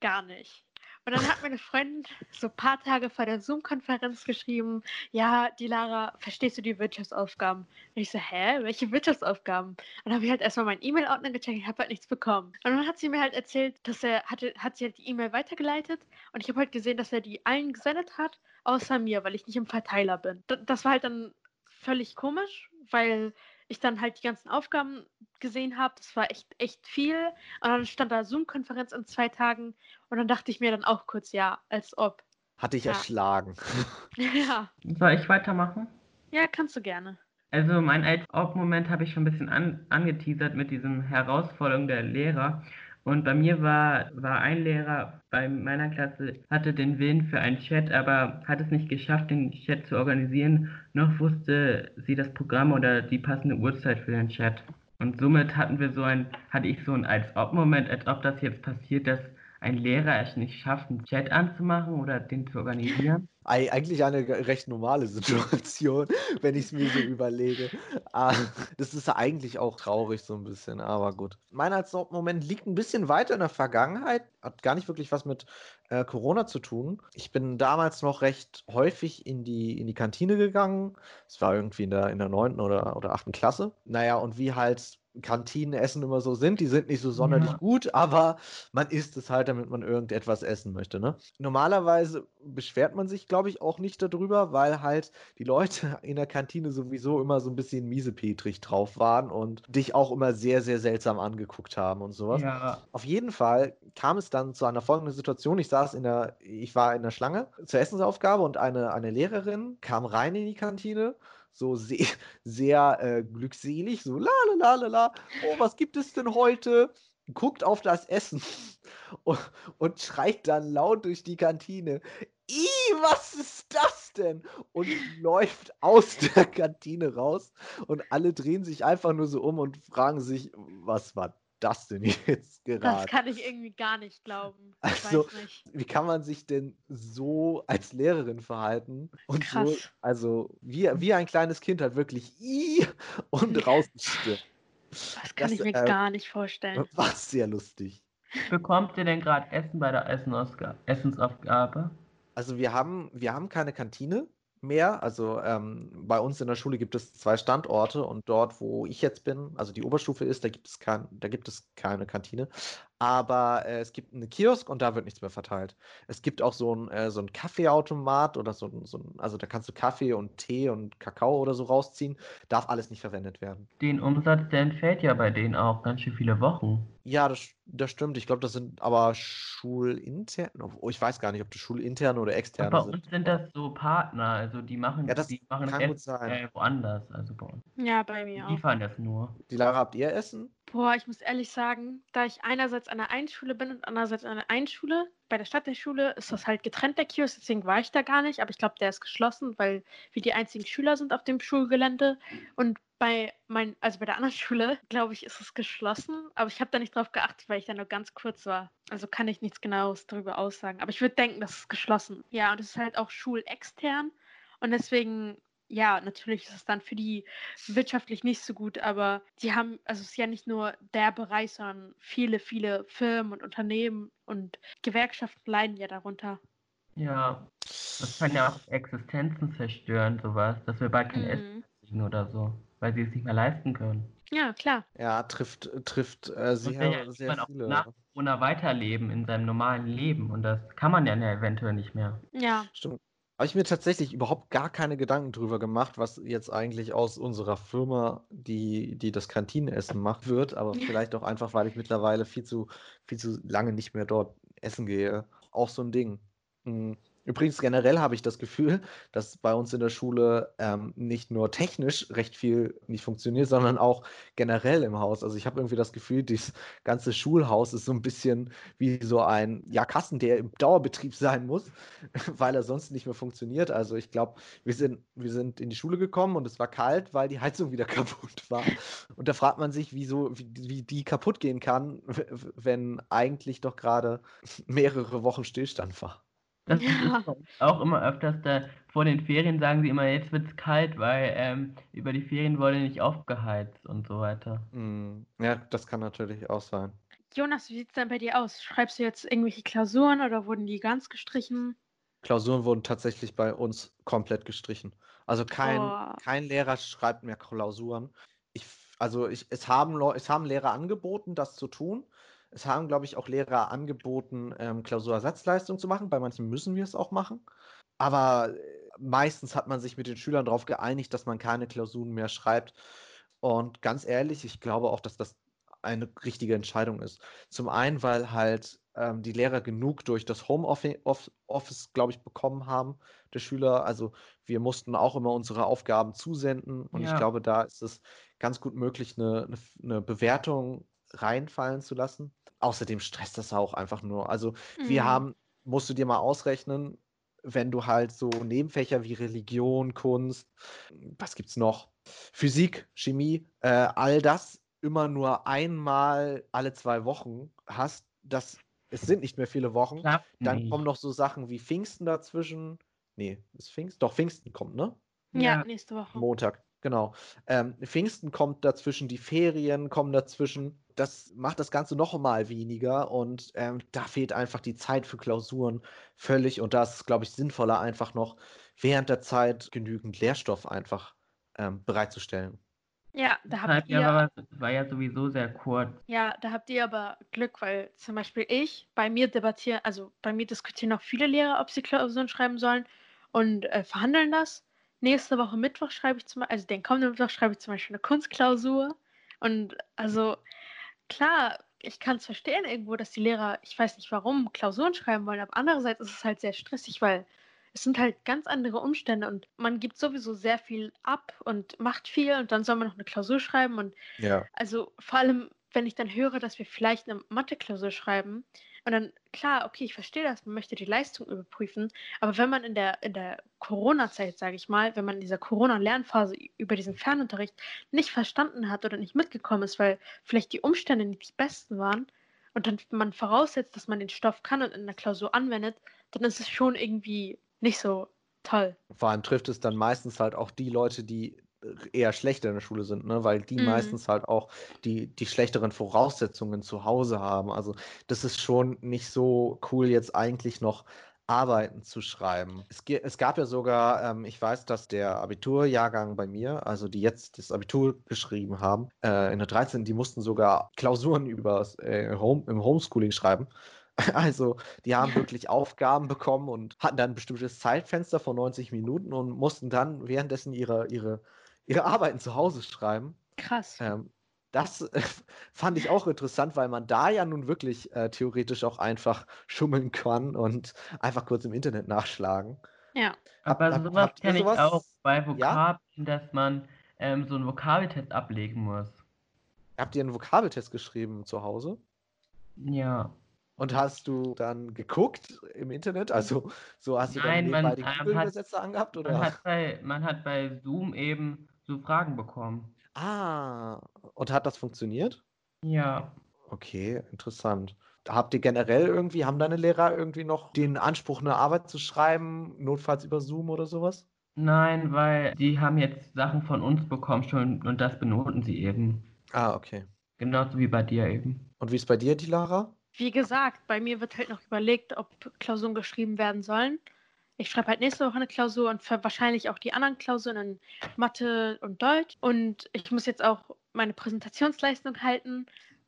C: Gar nicht. Und dann hat meine Freundin so ein paar Tage vor der Zoom-Konferenz geschrieben, ja, die Lara, verstehst du die Wirtschaftsaufgaben? Und ich so, hä, welche Wirtschaftsaufgaben? Und dann habe ich halt erstmal meinen E-Mail-Ordner gecheckt, ich habe halt nichts bekommen. Und dann hat sie mir halt erzählt, dass er hatte, hat sie halt die E-Mail weitergeleitet und ich habe halt gesehen, dass er die allen gesendet hat, außer mir, weil ich nicht im Verteiler bin. Das war halt dann völlig komisch, weil ich dann halt die ganzen Aufgaben gesehen habe. Das war echt, echt viel. Und dann stand da Zoom-Konferenz in zwei Tagen. Und dann dachte ich mir dann auch kurz, ja, als ob.
B: Hatte ich
C: Ja.
B: erschlagen.
C: ja.
A: Soll ich weitermachen?
C: Ja, kannst du gerne.
A: Also mein Als-Ob-Moment habe ich schon ein bisschen an, angeteasert mit diesen Herausforderungen der Lehrer. Und bei mir war, war ein Lehrer bei meiner Klasse, hatte den Willen für einen Chat, aber hat es nicht geschafft, den Chat zu organisieren, noch wusste sie das Programm oder die passende Uhrzeit für den Chat. Und somit hatten wir so ein, hatte ich so einen Als-Ob-Moment, als ob das jetzt passiert, dass ein Lehrer es nicht schafft, einen Chat anzumachen oder den zu organisieren.
B: Ei- Eigentlich eine recht normale Situation, wenn ich es mir so überlege. Ah, Das ist ja eigentlich auch traurig so ein bisschen, aber gut. Mein als Moment liegt ein bisschen weiter in der Vergangenheit, hat gar nicht wirklich was mit äh, Corona zu tun. Ich bin damals noch recht häufig in die, in die Kantine gegangen. Es war irgendwie in der, in der 9. oder, oder 8. Klasse. Naja, und wie halt Kantinenessen immer so sind, die sind nicht so sonderlich
A: Ja.
B: gut, aber man isst es halt, damit man irgendetwas essen möchte. Ne? Normalerweise beschwert man sich, glaube ich, auch nicht darüber, weil halt die Leute in der Kantine sowieso immer so ein bisschen miesepetrig drauf waren und dich auch immer sehr, sehr seltsam angeguckt haben und sowas.
A: Ja,
B: Auf jeden Fall kam es dann zu einer folgenden Situation. Ich saß in der, ich war in der Schlange zur Essensaufgabe und eine, eine Lehrerin kam rein in die Kantine, so sehr, sehr äh, glückselig, so la la la la la, oh, was gibt es denn heute? Guckt auf das Essen und, und schreit dann laut durch die Kantine. Ih, was ist das denn? Und läuft aus der Kantine raus und alle drehen sich einfach nur so um und fragen sich, was war das denn jetzt
C: Das
B: gerade?
C: kann ich irgendwie gar nicht glauben. Ich
B: Also,
C: weiß nicht.
B: Wie kann man sich denn so als Lehrerin verhalten? Und so,
C: Krass.
B: also wie, wie ein kleines Kind halt wirklich "Ih" und rausstürmt.
C: Das kann
B: das,
C: ich mir
B: äh,
C: gar nicht vorstellen.
B: War sehr lustig.
A: bekommt ihr denn gerade Essen bei der Essenausga- Essensaufgabe?
B: Also wir haben, wir haben keine Kantine mehr. Also ähm, bei uns in der Schule gibt es zwei Standorte und dort, wo ich jetzt bin, also die Oberstufe ist, da gibt es kein, da gibt es keine Kantine. Aber äh, es gibt einen Kiosk und da wird nichts mehr verteilt. Es gibt auch so ein, äh, so ein Kaffeeautomat oder so ein, so ein, also da kannst du Kaffee und Tee und Kakao oder so rausziehen. Darf alles nicht verwendet werden.
A: Den Umsatz, der entfällt ja bei denen auch ganz schön viele Wochen.
B: Ja, das, das stimmt. Ich glaube, das sind aber schulintern. Oh, ich weiß gar nicht, ob das schulinterne oder
A: Und
B: externe
A: bei
B: sind.
A: uns sind das so Partner, also die machen,
B: Ja, das
A: die machen
B: kann
A: das
B: gut sein.
A: äh, woanders, also bei uns.
C: Ja, bei
A: Die
C: mir auch.
A: liefern das nur.
B: Die Lara, habt ihr Essen?
C: Boah, ich muss ehrlich sagen, da ich einerseits an der einen Schule bin und andererseits an der einen Schule, bei der Stadt der Schule ist das halt getrennt, der Kiosk, deswegen war ich da gar nicht, aber ich glaube, der ist geschlossen, weil wir die einzigen Schüler sind auf dem Schulgelände. Und bei mein, also bei der anderen Schule, glaube ich, ist es geschlossen, aber ich habe da nicht drauf geachtet, weil ich da nur ganz kurz war. Also kann ich nichts genaues darüber aussagen. Aber ich würde denken, das ist geschlossen. Ja, und es ist halt auch schulextern. Und deswegen, ja, natürlich ist es dann für die wirtschaftlich nicht so gut, aber die haben, also es ist ja nicht nur der Bereich, sondern viele, viele Firmen und Unternehmen und Gewerkschaften leiden ja darunter.
A: Ja, das kann ja auch Existenzen zerstören, sowas, dass wir bald kein Essen
C: Mhm.
A: kriegen oder so, weil sie es nicht mehr leisten können.
C: Ja, klar.
B: Ja, trifft, trifft äh, sehr,
A: ja
B: sehr
A: irgendwann auch
B: viele.
A: nach Corona weiterleben in seinem normalen Leben und das kann man ja eventuell nicht mehr.
C: Ja.
B: Stimmt. Habe ich mir tatsächlich überhaupt gar keine Gedanken drüber gemacht, was jetzt eigentlich aus unserer Firma, die, die das Kantinenessen macht, wird. Aber vielleicht auch einfach, weil ich mittlerweile viel zu, viel zu lange nicht mehr dort essen gehe. Auch so ein Ding. Hm. Übrigens, generell habe ich das Gefühl, dass bei uns in der Schule ähm, nicht nur technisch recht viel nicht funktioniert, sondern auch generell im Haus. Also ich habe irgendwie das Gefühl, das ganze Schulhaus ist so ein bisschen wie so ein ja, Kassen, der im Dauerbetrieb sein muss, weil er sonst nicht mehr funktioniert. Also ich glaube, wir sind, wir sind in die Schule gekommen und es war kalt, weil die Heizung wieder kaputt war. Und da fragt man sich, wieso, wie, wie die kaputt gehen kann, wenn eigentlich doch gerade mehrere Wochen Stillstand war.
A: Das ja. ist auch immer öfters da vor den Ferien sagen sie immer, jetzt wird es kalt, weil ähm, über die Ferien wurde nicht aufgeheizt und so weiter.
B: Mm, ja, das kann natürlich auch sein.
C: Jonas, wie sieht es denn bei dir aus? Schreibst du jetzt irgendwelche Klausuren oder wurden die ganz gestrichen?
B: Klausuren wurden tatsächlich bei uns komplett gestrichen. Also kein, oh. kein Lehrer schreibt mehr Klausuren. Ich, also ich, es, haben, es haben Lehrer angeboten, das zu tun. Es haben, glaube ich, auch Lehrer angeboten, ähm, Klausurersatzleistung zu machen. Bei manchen müssen wir es auch machen. Aber äh, meistens hat man sich mit den Schülern darauf geeinigt, dass man keine Klausuren mehr schreibt. Und ganz ehrlich, ich glaube auch, dass das eine richtige Entscheidung ist. Zum einen, weil halt ähm, die Lehrer genug durch das Homeoffice, glaube ich, bekommen haben, der Schüler. Also wir mussten auch immer unsere Aufgaben zusenden. Und ja. ich glaube, da ist es ganz gut möglich, eine, eine, eine Bewertung reinfallen zu lassen. Außerdem stresst das auch einfach nur. Also mhm. wir haben, musst du dir mal ausrechnen, wenn du halt so Nebenfächer wie Religion, Kunst, was gibt's noch? Physik, Chemie, äh, all das immer nur einmal alle zwei Wochen hast, das es sind nicht mehr viele Wochen. Klar, Dann nee. kommen noch so Sachen wie Pfingsten dazwischen. Nee, ist Pfingsten? Doch, Pfingsten kommt, ne?
C: Ja, nächste Woche.
B: Montag, genau. Ähm, Pfingsten kommt dazwischen, die Ferien kommen dazwischen das macht das Ganze noch mal weniger und ähm, da fehlt einfach die Zeit für Klausuren völlig und da ist es, glaube ich, sinnvoller, einfach noch während der Zeit genügend Lehrstoff einfach ähm, bereitzustellen.
C: Ja, da habt ihr.
A: Ja, war, war ja sowieso sehr kurz.
C: Ja, da habt ihr aber Glück, weil zum Beispiel ich, bei mir debattiere, also bei mir diskutieren auch viele Lehrer, ob sie Klausuren schreiben sollen und äh, verhandeln das. Nächste Woche Mittwoch schreibe ich zum Beispiel, also den kommenden Mittwoch schreibe ich zum Beispiel eine Kunstklausur. Und also klar, ich kann es verstehen irgendwo, dass die Lehrer, ich weiß nicht warum, Klausuren schreiben wollen, aber andererseits ist es halt sehr stressig, weil es sind halt ganz andere Umstände und man gibt sowieso sehr viel ab und macht viel und dann soll man noch eine Klausur schreiben und
B: ja.
C: also vor allem, wenn ich dann höre, dass wir vielleicht eine Mathe-Klausur schreiben, und dann, klar, okay, ich verstehe das, man möchte die Leistung überprüfen, aber wenn man in der, in der Corona-Zeit, sage ich mal, wenn man in dieser Corona-Lernphase über diesen Fernunterricht nicht verstanden hat oder nicht mitgekommen ist, weil vielleicht die Umstände nicht die besten waren und dann man voraussetzt, dass man den Stoff kann und in der Klausur anwendet, dann ist es schon irgendwie nicht so toll.
B: Vor allem trifft es dann meistens halt auch die Leute, die eher schlechter in der Schule sind, ne? weil die mhm. meistens halt auch die, die schlechteren Voraussetzungen zu Hause haben. Also das ist schon nicht so cool, jetzt eigentlich noch Arbeiten zu schreiben. Es, es gab ja sogar, ähm, ich weiß, dass der Abiturjahrgang bei mir, also die jetzt das Abitur geschrieben haben, äh, in der 13, die mussten sogar Klausuren über äh, Home, im Homeschooling schreiben. Also, die haben wirklich Aufgaben bekommen und hatten dann ein bestimmtes Zeitfenster von 90 Minuten und mussten dann währenddessen ihre, ihre ihre Arbeiten zu Hause schreiben.
C: Krass.
B: Ähm, das äh, fand ich auch interessant, weil man da ja nun wirklich äh, theoretisch auch einfach schummeln kann und einfach kurz im Internet nachschlagen.
C: Ja.
A: Aber hab, sowas kenne ich auch bei Vokabeln, ja? dass man ähm, so einen Vokabeltest ablegen muss.
B: Habt ihr einen Vokabeltest geschrieben zu Hause?
A: Ja.
B: Und hast du dann geguckt im Internet? Also so hast du
A: Nein,
B: dann
A: nebenbei
B: den Google-Übersetzer angehabt? Oder?
A: Man hat, bei, man hat bei Zoom eben so Fragen bekommen.
B: Ah, und hat das funktioniert?
A: Ja.
B: Okay, interessant. Habt ihr generell irgendwie, haben deine Lehrer irgendwie noch den Anspruch, eine Arbeit zu schreiben, notfalls über Zoom oder sowas?
A: Nein, weil die haben jetzt Sachen von uns bekommen schon und das benoten sie eben.
B: Ah, okay.
A: Genauso wie bei dir eben.
B: Und wie ist bei dir, die Lara?
C: Wie gesagt, bei mir wird halt noch überlegt, ob Klausuren geschrieben werden sollen. Ich schreibe halt nächste Woche eine Klausur und wahrscheinlich auch die anderen Klausuren in Mathe und Deutsch. Und ich muss jetzt auch meine Präsentationsleistung halten.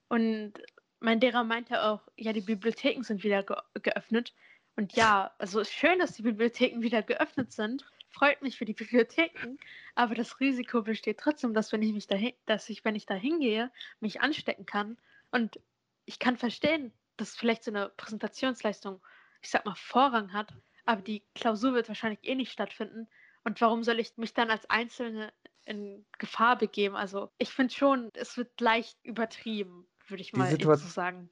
C: Und mein Lehrer meinte auch, ja, die Bibliotheken sind wieder ge geöffnet. Und ja, also ist schön, dass die Bibliotheken wieder geöffnet sind. Freut mich für die Bibliotheken. Aber das Risiko besteht trotzdem, dass wenn ich mich dahin, dass ich, wenn ich da hingehe, mich anstecken kann. Und ich kann verstehen, dass vielleicht so eine Präsentationsleistung, ich sag mal, Vorrang hat. Aber die Klausur wird wahrscheinlich eh nicht stattfinden. Und warum soll ich mich dann als Einzelne in Gefahr begeben? Also ich finde schon, es wird leicht übertrieben, würde ich
B: Die
C: mal so sagen.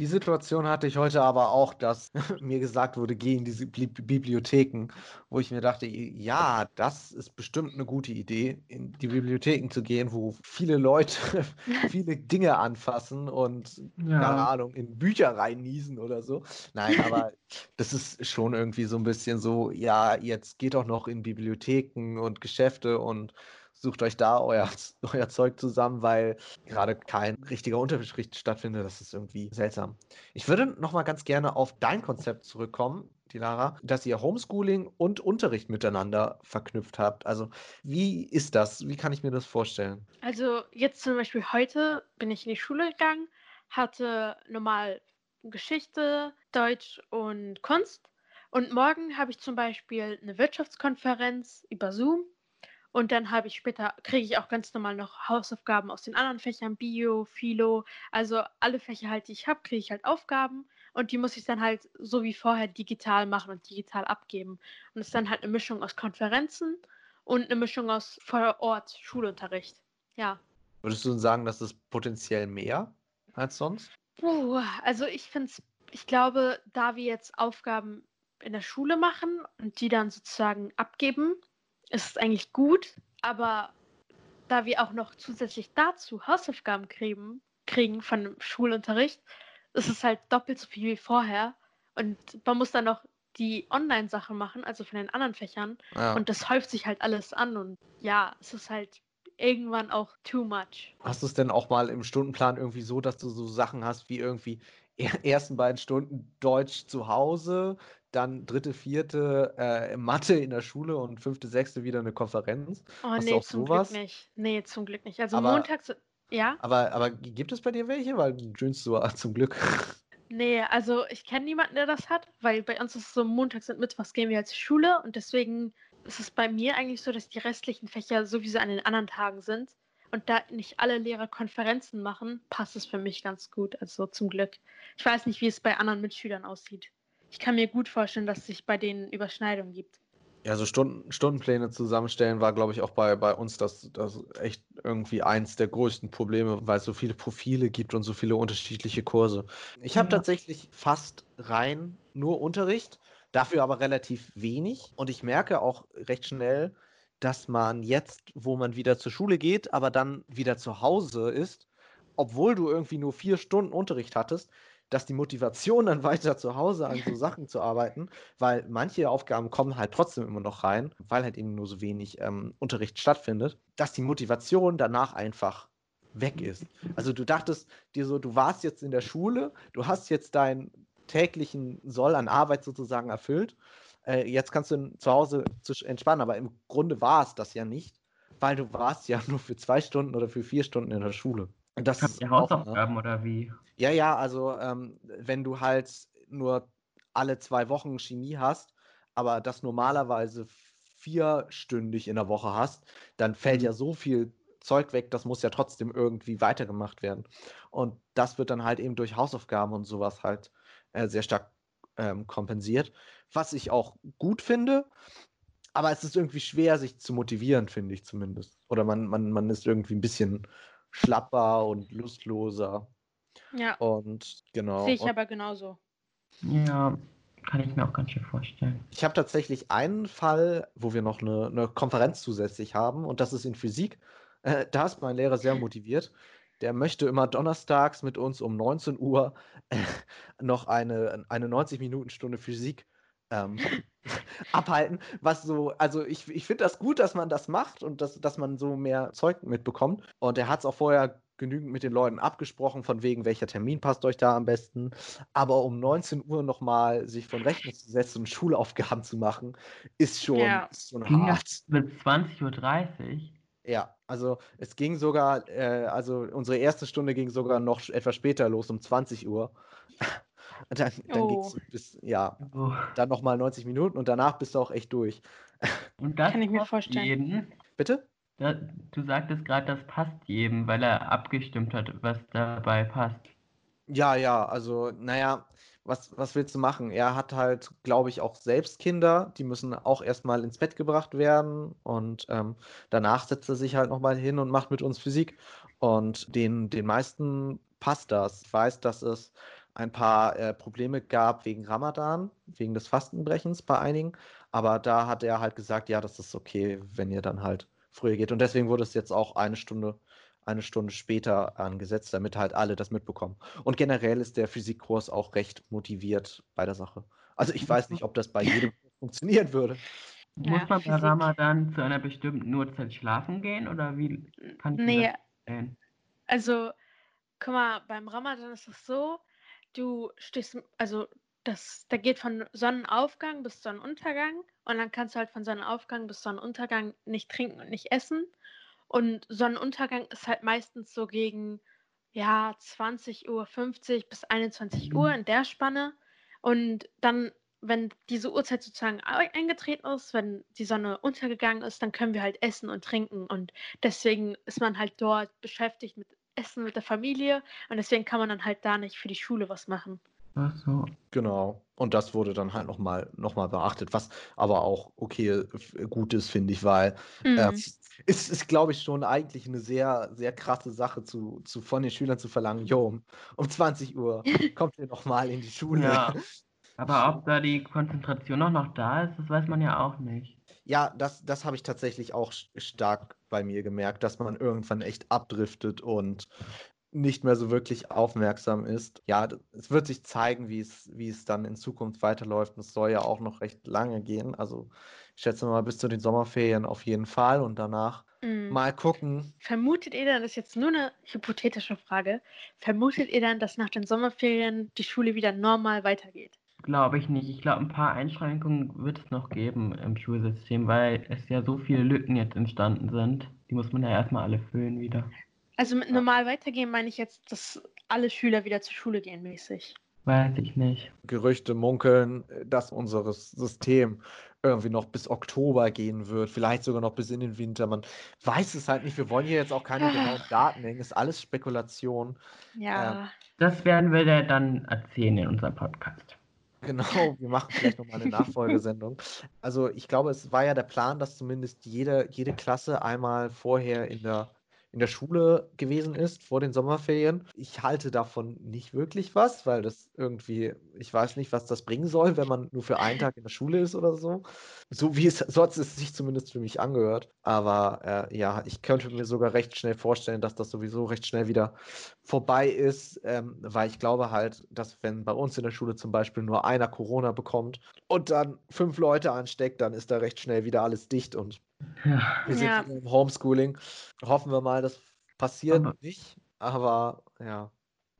B: Die Situation hatte ich heute aber auch, dass mir gesagt wurde, geh in diese Bli Bibliotheken, wo ich mir dachte, ja, das ist bestimmt eine gute Idee, in die Bibliotheken zu gehen, wo viele Leute viele Dinge anfassen und, keine
A: Ja.
B: Ahnung, in Bücher reinniesen oder so. Nein, aber das ist schon irgendwie so ein bisschen so, ja, jetzt geht doch noch in Bibliotheken und Geschäfte und sucht euch da euer, euer Zeug zusammen, weil gerade kein richtiger Unterricht stattfindet. Das ist irgendwie seltsam. Ich würde noch mal ganz gerne auf dein Konzept zurückkommen, Dilara, dass ihr Homeschooling und Unterricht miteinander verknüpft habt. Also wie ist das? Wie kann ich mir das vorstellen?
C: Also jetzt zum Beispiel heute bin ich in die Schule gegangen, hatte normal Geschichte, Deutsch und Kunst. Und morgen habe ich zum Beispiel eine Wirtschaftskonferenz über Zoom. Und dann habe ich später, kriege ich auch ganz normal noch Hausaufgaben aus den anderen Fächern, Bio, Philo, also alle Fächer halt, die ich habe, kriege ich halt Aufgaben und die muss ich dann halt so wie vorher digital machen und digital abgeben. Und es ist dann halt eine Mischung aus Konferenzen und eine Mischung aus vor Ort Schulunterricht. Ja.
B: Würdest du sagen, das ist potenziell mehr als sonst?
C: Puh, also ich finde es, ich glaube, da wir jetzt Aufgaben in der Schule machen und die dann sozusagen abgeben, ist es eigentlich gut, aber da wir auch noch zusätzlich dazu Hausaufgaben kriegen, kriegen von dem Schulunterricht, ist es halt doppelt so viel wie vorher. Und man muss dann noch die Online-Sachen machen, also von den anderen Fächern.
B: Ja.
C: Und das häuft sich halt alles an. Und ja, es ist halt irgendwann auch too much.
B: Hast du es denn auch mal im Stundenplan irgendwie so, dass du so Sachen hast wie irgendwie er- ersten beiden Stunden Deutsch zu Hause, dann dritte, vierte äh, Mathe in der Schule und fünfte, sechste wieder eine Konferenz?
C: Oh
B: Hast
C: nee, zum
B: sowas?
C: Glück nicht. Nee, zum Glück nicht. Also
B: Aber-
C: montags, ja?
B: Aber, aber gibt es bei dir welche? Weil du dünst so zum Glück.
C: Nee, also ich kenne niemanden, der das hat, weil bei uns ist es so, montags und mittwochs gehen wir zur Schule und deswegen ist es bei mir eigentlich so, dass die restlichen Fächer sowieso an den anderen Tagen sind. Und da nicht alle Lehrer Konferenzen machen, passt es für mich ganz gut, also zum Glück. Ich weiß nicht, wie es bei anderen Mitschülern aussieht. Ich kann mir gut vorstellen, dass es sich bei denen Überschneidungen gibt.
B: Ja, so Stunden, Stundenpläne zusammenstellen war, glaube ich, auch bei, bei uns das, das echt irgendwie eins der größten Probleme, weil es so viele Profile gibt und so viele unterschiedliche Kurse. Ich habe
A: Ja.
B: tatsächlich fast rein nur Unterricht, dafür aber relativ wenig. Und ich merke auch recht schnell, dass man jetzt, wo man wieder zur Schule geht, aber dann wieder zu Hause ist, obwohl du irgendwie nur vier Stunden Unterricht hattest, dass die Motivation dann weiter zu Hause an so Sachen zu arbeiten, weil manche Aufgaben kommen halt trotzdem immer noch rein, weil halt eben nur so wenig ähm, Unterricht stattfindet, dass die Motivation danach einfach weg ist. Also du dachtest dir so, du warst jetzt in der Schule, du hast jetzt deinen täglichen Soll an Arbeit sozusagen erfüllt, äh, jetzt kannst du zu Hause zu entspannen, aber im Grunde war es das ja nicht, weil du warst ja nur für zwei Stunden oder für vier Stunden in der Schule. Das
A: Habt ihr
B: auch, ne?
A: Hausaufgaben oder wie?
B: Ja, ja, also ähm, wenn du halt nur alle zwei Wochen Chemie hast, aber das normalerweise vierstündig in der Woche hast, dann fällt
A: Mhm.
B: ja so viel Zeug weg, das muss ja trotzdem irgendwie weitergemacht werden. Und das wird dann halt eben durch Hausaufgaben und sowas halt äh, sehr stark ähm, kompensiert, was ich auch gut finde. Aber es ist irgendwie schwer, sich zu motivieren, finde ich zumindest. Oder man, man, man ist irgendwie ein bisschen schlapper und lustloser.
C: Ja,
B: Und genau.
C: sehe ich
B: und
C: aber genauso.
A: Ja, kann ich mir auch ganz schön vorstellen.
B: ich habe tatsächlich einen Fall, wo wir noch eine, eine Konferenz zusätzlich haben, und das ist in Physik. Äh, da ist mein Lehrer sehr motiviert. Der möchte immer donnerstags mit uns um 19 Uhr äh, noch eine, eine 90-Minuten-Stunde Physik ähm, abhalten. Was so, also ich, ich finde das gut, dass man das macht und dass, dass man so mehr Zeug mitbekommt. Und er hat es auch vorher genügend mit den Leuten abgesprochen, von wegen, welcher Termin passt euch da am besten. Aber um 19 Uhr nochmal sich von Rechner zu setzen und Schulaufgaben zu machen, ist schon,
C: Ja.
B: ist schon
A: Ging
B: hart.
A: bis 20.30 Uhr?
B: Ja, also es ging sogar, äh, also unsere erste Stunde ging sogar noch etwas später los, um 20 Uhr. Dann dann
C: Oh.
B: es bis, ja,
A: Oh.
B: dann nochmal 90 Minuten und danach bist du auch echt durch.
A: Und das
C: Kann ich mir vorstellen.
A: jedem.
B: Bitte?
A: Da, du sagtest gerade, das passt jedem, weil er abgestimmt hat, was dabei passt.
B: Ja, ja, also, naja, was, was willst du machen? Er hat halt, glaube ich, auch selbst Kinder, die müssen auch erstmal ins Bett gebracht werden und ähm, danach setzt er sich halt nochmal hin und macht mit uns Physik. Und den, den meisten passt das. Ich weiß, dass es ein paar äh, Probleme gab wegen Ramadan, wegen des Fastenbrechens bei einigen, aber da hat er halt gesagt, ja, das ist okay, wenn ihr dann halt früher geht. Und deswegen wurde es jetzt auch eine Stunde eine Stunde später angesetzt, damit halt alle das mitbekommen. Und generell ist der Physikkurs auch recht motiviert bei der Sache. Also ich weiß nicht, ob das bei jedem funktionieren würde.
A: Ja, Muss man bei Ramadan zu einer bestimmten Uhrzeit schlafen gehen oder wie
C: kann ich nee, das sehen? Also, guck mal, beim Ramadan ist es so, du stehst, also das, da geht von Sonnenaufgang bis Sonnenuntergang und dann kannst du halt von Sonnenaufgang bis Sonnenuntergang nicht trinken und nicht essen. Und Sonnenuntergang ist halt meistens so gegen ja, 20.50 Uhr bis 21 Uhr in der Spanne. Und dann, wenn diese Uhrzeit sozusagen eingetreten ist, wenn die Sonne untergegangen ist, dann können wir halt essen und trinken. Und deswegen ist man halt dort beschäftigt mit Essen mit der Familie. Und deswegen kann man dann halt da nicht für die Schule was machen.
B: Ach so. Genau. Und das wurde dann halt nochmal noch mal beachtet, was aber auch okay gut ist, finde ich, weil mhm. äh, es ist, glaube ich, schon eigentlich eine sehr, sehr krasse Sache zu, zu, von den Schülern zu verlangen, jo, um, um 20 Uhr kommt ihr nochmal in die Schule. Ja.
A: Aber ob da die Konzentration auch noch da ist, das weiß man ja auch nicht.
B: Ja, das, das habe ich tatsächlich auch stark bei mir gemerkt, dass man irgendwann echt abdriftet und nicht mehr so wirklich aufmerksam ist. Ja, es wird sich zeigen, wie es, wie es dann in Zukunft weiterläuft. Und es soll ja auch noch recht lange gehen. Also ich schätze mal bis zu den Sommerferien auf jeden Fall und danach mm. mal gucken.
C: Vermutet ihr dann, das ist jetzt nur eine hypothetische Frage, vermutet ihr dann, dass nach den Sommerferien die Schule wieder normal weitergeht?
A: Glaube ich nicht. Ich glaube, ein paar Einschränkungen wird es noch geben im Schulsystem, weil es ja so viele Lücken jetzt entstanden sind. Die muss man ja erstmal alle füllen wieder.
C: Also mit normal weitergehen meine ich jetzt, dass alle Schüler wieder zur Schule gehen mäßig.
A: Weiß ich nicht.
B: Gerüchte munkeln, dass unser System irgendwie noch bis Oktober gehen wird, vielleicht sogar noch bis in den Winter. Man weiß es halt nicht. Wir wollen hier jetzt auch keine genauen Daten hängen. Ist alles Spekulation.
C: Ja.
A: Ähm, das werden wir dann erzählen in unserem Podcast.
B: Genau, wir machen vielleicht nochmal eine Nachfolgesendung. Also ich glaube, es war ja der Plan, dass zumindest jede, jede Klasse einmal vorher in der in der Schule gewesen ist vor den Sommerferien. Ich halte davon nicht wirklich was, weil das irgendwie, ich weiß nicht, was das bringen soll, wenn man nur für einen Tag in der Schule ist oder so. So wie es sonst es sich zumindest für mich angehört. Aber äh, ja, ich könnte mir sogar recht schnell vorstellen, dass das sowieso recht schnell wieder vorbei ist, ähm, weil ich glaube halt, dass wenn bei uns in der Schule zum Beispiel nur einer Corona bekommt und dann fünf Leute ansteckt, dann ist da recht schnell wieder alles dicht und ja. Wir sind ja. im Homeschooling. Hoffen wir mal, das passiert aber, nicht. Aber ja.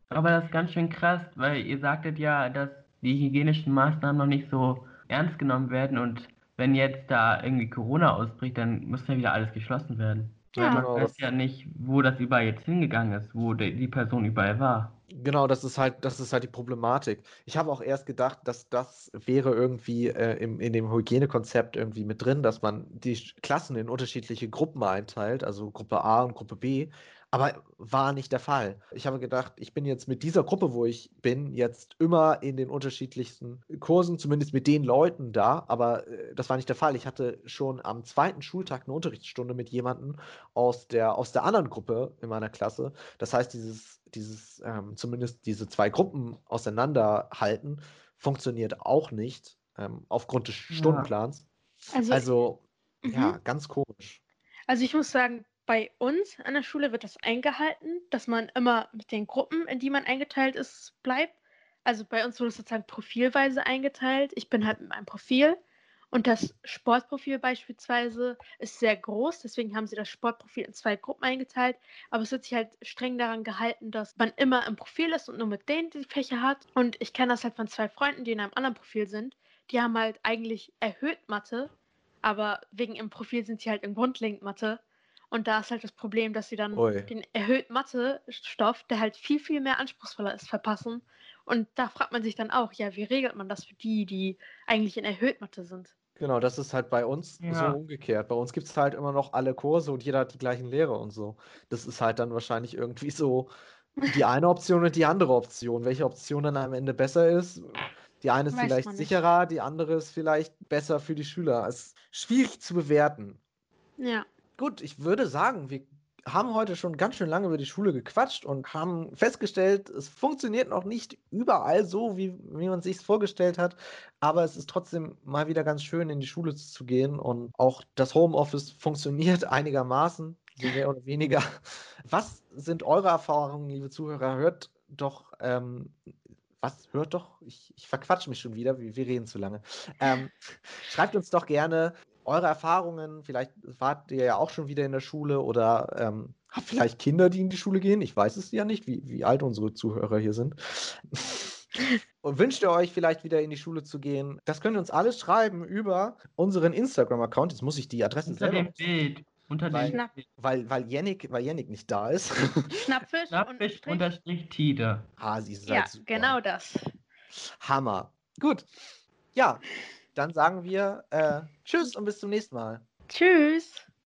A: Aber das ist ganz schön krass, weil ihr sagtet ja, dass die hygienischen Maßnahmen noch nicht so ernst genommen werden und wenn jetzt da irgendwie Corona ausbricht, dann muss ja wieder alles geschlossen werden. Ja. Man genau, weiß ja nicht, wo das überall jetzt hingegangen ist, wo die, die Person überall war.
B: Genau, das ist halt, das ist halt die Problematik. Ich habe auch erst gedacht, dass das wäre irgendwie äh, im, in dem Hygienekonzept irgendwie mit drin, dass man die Klassen in unterschiedliche Gruppen einteilt, also Gruppe A und Gruppe B, aber war nicht der Fall. Ich habe gedacht, ich bin jetzt mit dieser Gruppe, wo ich bin, jetzt immer in den unterschiedlichsten Kursen, zumindest mit den Leuten da. Aber äh, das war nicht der Fall. Ich hatte schon am zweiten Schultag eine Unterrichtsstunde mit jemandem aus der, aus der anderen Gruppe in meiner Klasse. Das heißt, dieses, dieses ähm, zumindest diese zwei Gruppen auseinanderhalten, funktioniert auch nicht ähm, aufgrund des Stundenplans. Ja. Also, also ja, mhm. ganz komisch.
C: Also ich muss sagen, bei uns an der Schule wird das eingehalten, dass man immer mit den Gruppen, in die man eingeteilt ist, bleibt. Also bei uns wurde es sozusagen profilweise eingeteilt. Ich bin halt mit meinem Profil und das Sportprofil beispielsweise ist sehr groß, deswegen haben sie das Sportprofil in zwei Gruppen eingeteilt. Aber es wird sich halt streng daran gehalten, dass man immer im Profil ist und nur mit denen die Fächer hat. Und ich kenne das halt von zwei Freunden, die in einem anderen Profil sind. Die haben halt eigentlich erhöht Mathe, aber wegen im Profil sind sie halt in grundlegend Mathe. Und da ist halt das Problem, dass sie dann Ui. den erhöhten Mathe-Stoff, der halt viel, viel mehr anspruchsvoller ist, verpassen. Und da fragt man sich dann auch, ja, wie regelt man das für die, die eigentlich in erhöht Mathe sind?
B: Genau, das ist halt bei uns ja. so umgekehrt. Bei uns gibt es halt immer noch alle Kurse und jeder hat die gleichen Lehrer und so. Das ist halt dann wahrscheinlich irgendwie so die eine Option und die andere Option. Welche Option dann am Ende besser ist, die eine ist
C: Weiß
B: vielleicht sicherer, die andere ist vielleicht besser für die Schüler. Es ist schwierig zu bewerten.
C: Ja.
B: Gut, ich würde sagen, wir haben heute schon ganz schön lange über die Schule gequatscht und haben festgestellt, es funktioniert noch nicht überall so, wie, wie man sich vorgestellt hat. Aber es ist trotzdem mal wieder ganz schön, in die Schule zu gehen. Und auch das Homeoffice funktioniert einigermaßen, mehr oder weniger. Was sind eure Erfahrungen, liebe Zuhörer? Hört doch, ähm, was? Hört doch, ich, ich verquatsche mich schon wieder, wir, wir reden zu lange. Ähm, schreibt uns doch gerne eure Erfahrungen. Vielleicht wart ihr ja auch schon wieder in der Schule oder ähm, habt vielleicht Kinder, die in die Schule gehen. Ich weiß es ja nicht, wie, wie alt unsere Zuhörer hier sind. Und wünscht ihr euch vielleicht wieder in die Schule zu gehen? Das könnt ihr uns alles schreiben über unseren Instagram-Account. Jetzt muss ich die Adresse
A: Unter
B: selber,
A: dem Bild. Unter
B: Weil-
A: dem
C: Schnapp.
A: Bild.
B: weil, weil, Yannick, weil Yannick nicht da ist.
C: Schnappfisch,
A: Schnappfisch
C: Unterstrich.
A: unterstrich Tide.
B: ah, sie ist
C: Ja,
B: halt super.
C: genau das.
B: Hammer. Gut. Ja, dann sagen wir äh, Tschüss und bis zum nächsten Mal.
C: Tschüss.